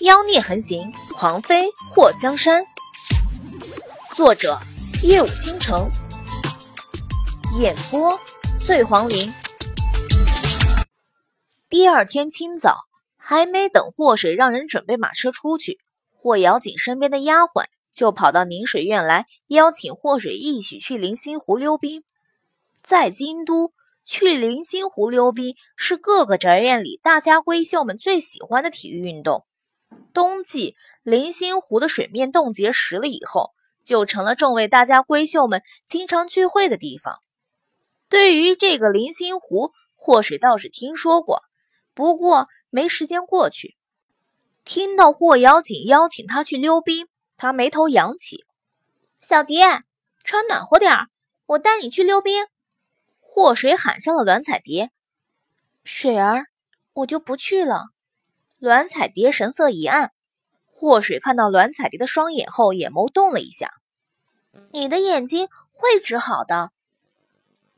妖孽横行，狂妃祸江山。作者：夜舞倾城，演播：醉黄林。第二天清早，还没等祸水让人准备马车出去，霍瑶锦身边的丫鬟就跑到宁水院来，邀请祸水一起去临星湖溜冰。在京都。去临星湖溜冰是各个宅院里大家闺秀们最喜欢的体育运动。冬季林心湖的水面冻结实了以后，就成了众位大家闺秀们经常聚会的地方。对于这个林心湖，祸水倒是听说过，不过没时间过去。听到霍瑶锦邀请他去溜冰，他眉头扬起：“小蝶，穿暖和点儿，我带你去溜冰。”祸水喊上了栾彩蝶，水儿，我就不去了。栾彩蝶神色一暗，祸水看到栾彩蝶的双眼后，眼眸动了一下。你的眼睛会治好的，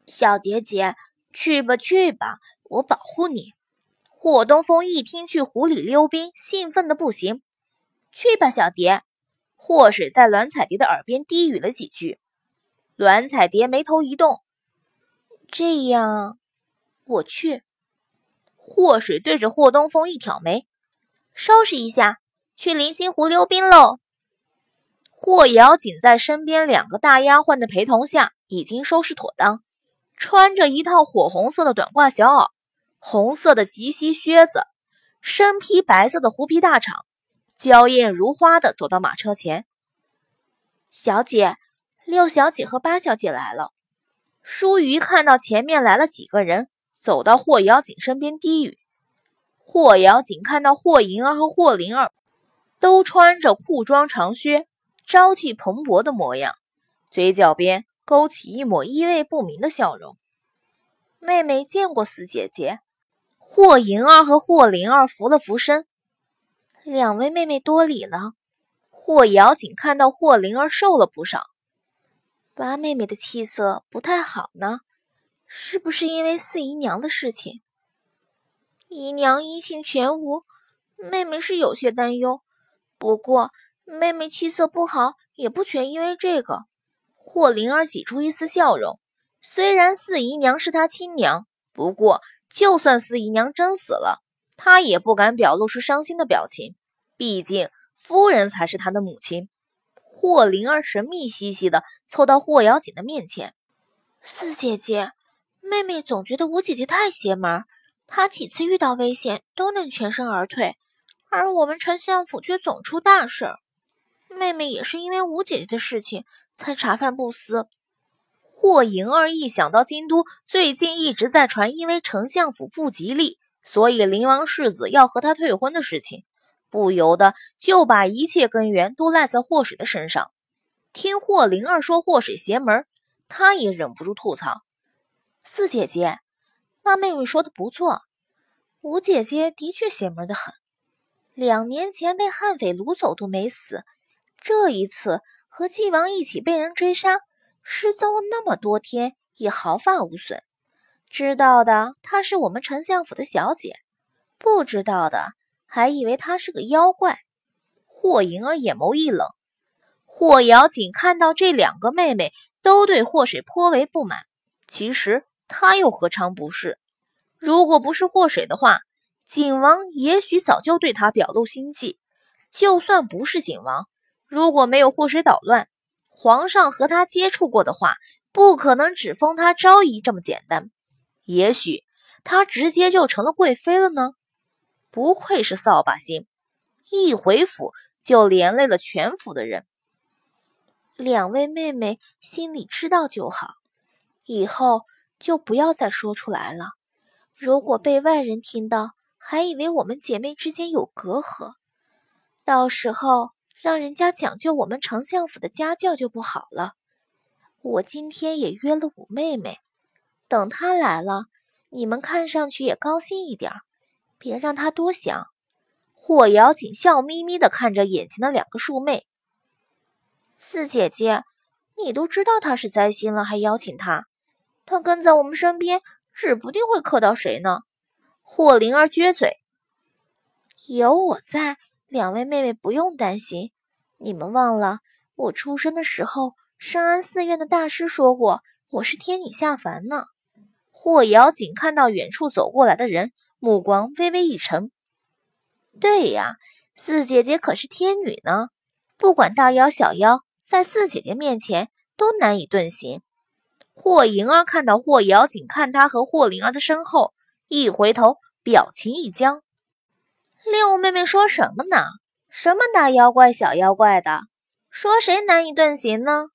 小蝶姐，去吧去吧，我保护你。霍东风一听去湖里溜冰，兴奋的不行。去吧，小蝶。祸水在栾彩蝶的耳边低语了几句，栾彩蝶眉头一动。这样，我去。祸水对着霍东风一挑眉，收拾一下，去临星湖溜冰喽。霍瑶锦在身边两个大丫鬟的陪同下，已经收拾妥当，穿着一套火红色的短褂小袄，红色的及膝靴子，身披白色的狐皮大氅，娇艳如花的走到马车前。小姐，六小姐和八小姐来了。舒瑜看到前面来了几个人，走到霍瑶锦身边低语。霍瑶锦看到霍银儿和霍灵儿都穿着裤装长靴，朝气蓬勃的模样，嘴角边勾起一抹意味不明的笑容。妹妹见过四姐姐。霍银儿和霍灵儿扶了扶身，两位妹妹多礼了。霍瑶锦看到霍灵儿瘦了不少。八妹妹的气色不太好呢，是不是因为四姨娘的事情？姨娘音信全无，妹妹是有些担忧。不过妹妹气色不好，也不全因为这个。霍灵儿挤出一丝笑容，虽然四姨娘是她亲娘，不过就算四姨娘真死了，她也不敢表露出伤心的表情，毕竟夫人才是她的母亲。霍灵儿神秘兮兮的凑到霍瑶锦的面前：“四姐姐，妹妹总觉得五姐姐太邪门，他几次遇到危险都能全身而退，而我们丞相府却总出大事。妹妹也是因为五姐姐的事情才茶饭不思。”霍莹儿一想到京都最近一直在传，因为丞相府不吉利，所以灵王世子要和她退婚的事情。不由得就把一切根源都赖在祸水的身上。听霍灵儿说祸水邪门，他也忍不住吐槽：“四姐姐，那妹妹说的不错，吴姐姐的确邪门的很。两年前被悍匪掳走都没死，这一次和纪王一起被人追杀，失踪了那么多天也毫发无损。知道的她是我们丞相府的小姐，不知道的。”还以为她是个妖怪，霍莹儿眼眸一冷。霍瑶锦看到这两个妹妹都对霍水颇为不满，其实他又何尝不是？如果不是祸水的话，景王也许早就对他表露心迹。就算不是景王，如果没有祸水捣乱，皇上和他接触过的话，不可能只封他昭仪这么简单。也许他直接就成了贵妃了呢？不愧是扫把星，一回府就连累了全府的人。两位妹妹心里知道就好，以后就不要再说出来了。如果被外人听到，还以为我们姐妹之间有隔阂，到时候让人家讲究我们丞相府的家教就不好了。我今天也约了五妹妹，等她来了，你们看上去也高兴一点。别让她多想。霍瑶锦笑眯眯地看着眼前的两个庶妹。四姐姐，你都知道她是灾星了，还邀请她？他跟在我们身边，指不定会克到谁呢。霍灵儿撅嘴：“有我在，两位妹妹不用担心，你们忘了我出生的时候，深安寺院的大师说过我是天女下凡呢。霍瑶锦看到远处走过来的人，目光微微一沉。对呀，四姐姐可是天女呢，不管大妖小妖，在四姐姐面前都难以遁形。霍莹儿看到霍瑶锦看她和霍灵儿的身后，一回头，表情一僵。六妹妹说什么呢？什么大妖怪、小妖怪的？说谁难以遁形呢？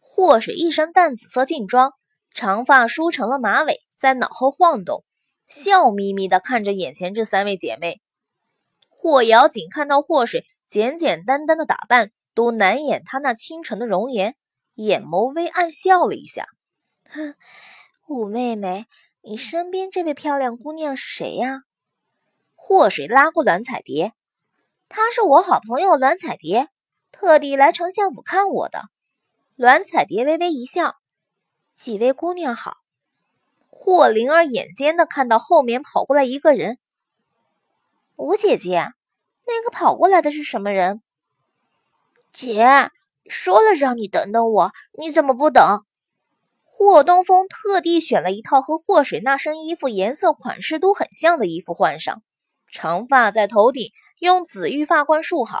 霍水一身淡紫色劲装。长发梳成了马尾，在脑后晃动，笑眯眯地看着眼前这三位姐妹。霍瑶锦看到霍水简简单单的打扮，都难掩她那倾城的容颜，眼眸微暗笑了一下。哼，五妹妹，你身边这位漂亮姑娘是谁呀？霍水拉过栾彩蝶，她是我好朋友栾彩蝶，特地来丞相府看我的。栾彩蝶微微一笑。几位姑娘好，霍灵儿眼尖的看到后面跑过来一个人。吴姐姐，那个跑过来的是什么人？姐说了让你等等我，你怎么不等？霍东风特地选了一套和霍水那身衣服颜色款式都很像的衣服换上，长发在头顶用紫玉发冠束好，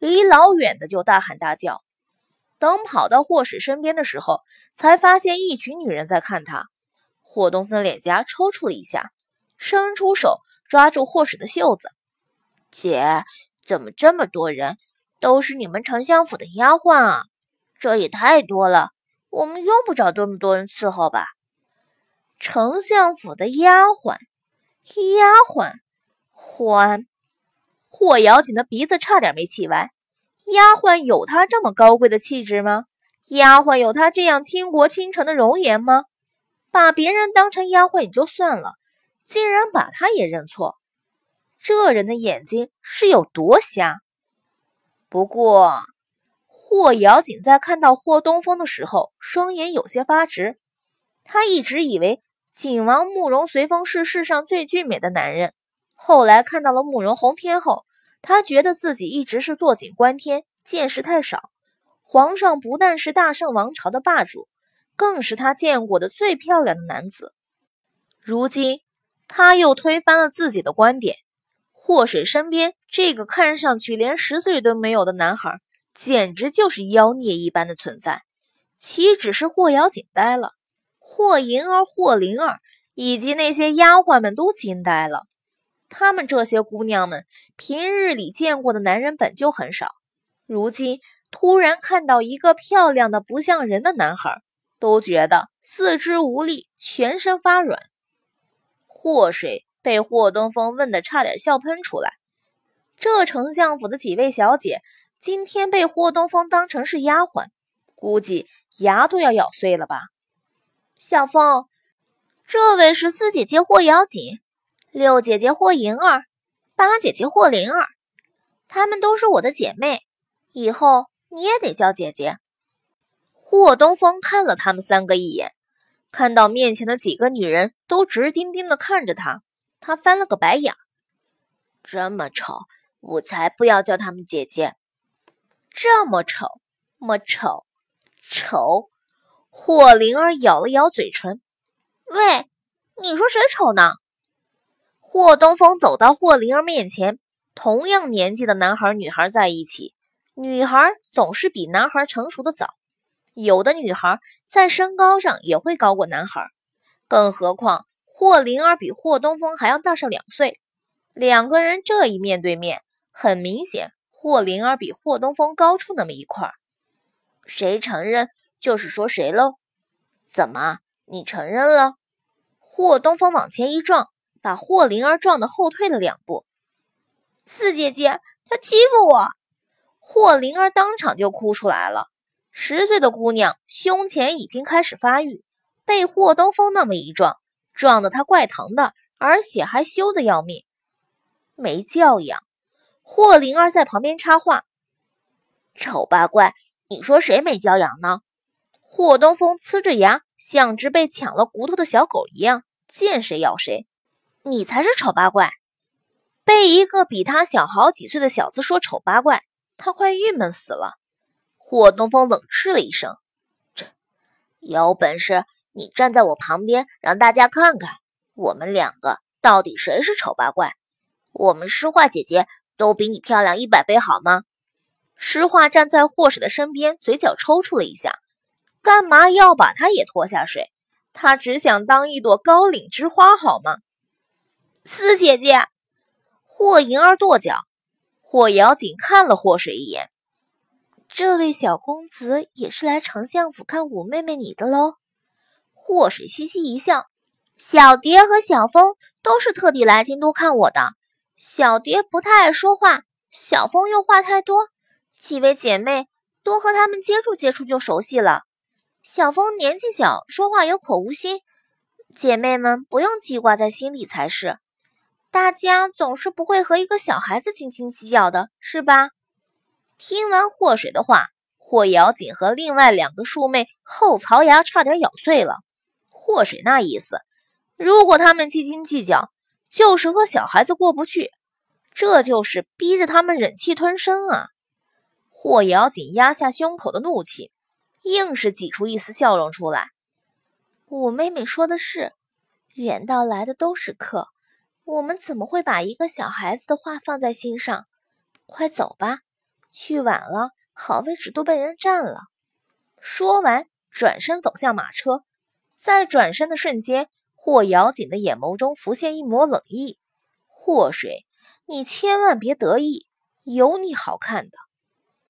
离老远的就大喊大叫。等跑到霍水身边的时候，才发现一群女人在看他。霍东风脸颊抽搐了一下，伸出手抓住霍水的袖子：“姐，怎么这么多人？都是你们丞相府的丫鬟啊？这也太多了，我们用不着这么多人伺候吧？”丞相府的丫鬟，丫鬟，欢！霍瑶锦的鼻子差点没气歪。丫鬟有她这么高贵的气质吗？丫鬟有她这样倾国倾城的容颜吗？把别人当成丫鬟也就算了，竟然把她也认错，这人的眼睛是有多瞎？不过，霍瑶锦在看到霍东风的时候，双眼有些发直。他一直以为景王慕容随风是世上最俊美的男人，后来看到了慕容宏天后。他觉得自己一直是坐井观天，见识太少。皇上不但是大圣王朝的霸主，更是他见过的最漂亮的男子。如今他又推翻了自己的观点。祸水身边这个看上去连十岁都没有的男孩，简直就是妖孽一般的存在。岂止是霍瑶锦呆了，霍银儿、霍灵儿以及那些丫鬟们都惊呆了。她们这些姑娘们平日里见过的男人本就很少，如今突然看到一个漂亮的不像人的男孩，都觉得四肢无力，全身发软。祸水被霍东风问得差点笑喷出来。这丞相府的几位小姐今天被霍东风当成是丫鬟，估计牙都要咬碎了吧？小凤，这位是四姐姐霍瑶锦。六姐姐霍银儿，八姐姐霍灵儿，她们都是我的姐妹，以后你也得叫姐姐。霍东风看了他们三个一眼，看到面前的几个女人都直盯盯的看着他，他翻了个白眼：“这么丑，我才不要叫她们姐姐。这么丑，么丑，丑！”霍灵儿咬了咬嘴唇：“喂，你说谁丑呢？”霍东风走到霍灵儿面前，同样年纪的男孩女孩在一起，女孩总是比男孩成熟的早。有的女孩在身高上也会高过男孩，更何况霍灵儿比霍东风还要大上两岁。两个人这一面对面，很明显，霍灵儿比霍东风高出那么一块。谁承认就是说谁喽？怎么，你承认了？霍东风往前一撞。把霍灵儿撞得后退了两步，四姐姐，她欺负我！霍灵儿当场就哭出来了。十岁的姑娘胸前已经开始发育，被霍东风那么一撞，撞得她怪疼的，而且还羞得要命，没教养。霍灵儿在旁边插话：“丑八怪，你说谁没教养呢？”霍东风呲着牙，像只被抢了骨头的小狗一样，见谁咬谁。你才是丑八怪！被一个比他小好几岁的小子说丑八怪，他快郁闷死了。霍东风冷嗤了一声：“这有本事你站在我旁边，让大家看看我们两个到底谁是丑八怪。我们诗画姐姐都比你漂亮一百倍，好吗？”诗画站在霍水的身边，嘴角抽搐了一下。干嘛要把他也拖下水？他只想当一朵高岭之花，好吗？四姐姐，霍银儿跺脚。霍瑶锦看了霍水一眼，这位小公子也是来丞相府看五妹妹你的喽。霍水嘻嘻一笑，小蝶和小风都是特地来京都看我的。小蝶不太爱说话，小风又话太多，几位姐妹多和他们接触接触就熟悉了。小风年纪小，说话有口无心，姐妹们不用记挂在心里才是。大家总是不会和一个小孩子斤斤计较的，是吧？听完霍水的话，霍瑶锦和另外两个庶妹后槽牙差点咬碎了。霍水那意思，如果他们斤斤计较，就是和小孩子过不去，这就是逼着他们忍气吞声啊！霍瑶紧压下胸口的怒气。硬是挤出一丝笑容出来。我妹妹说的是，远道来的都是客，我们怎么会把一个小孩子的话放在心上？快走吧，去晚了，好位置都被人占了。说完，转身走向马车。在转身的瞬间，霍瑶锦的眼眸中浮现一抹冷意：“霍水，你千万别得意，有你好看的。”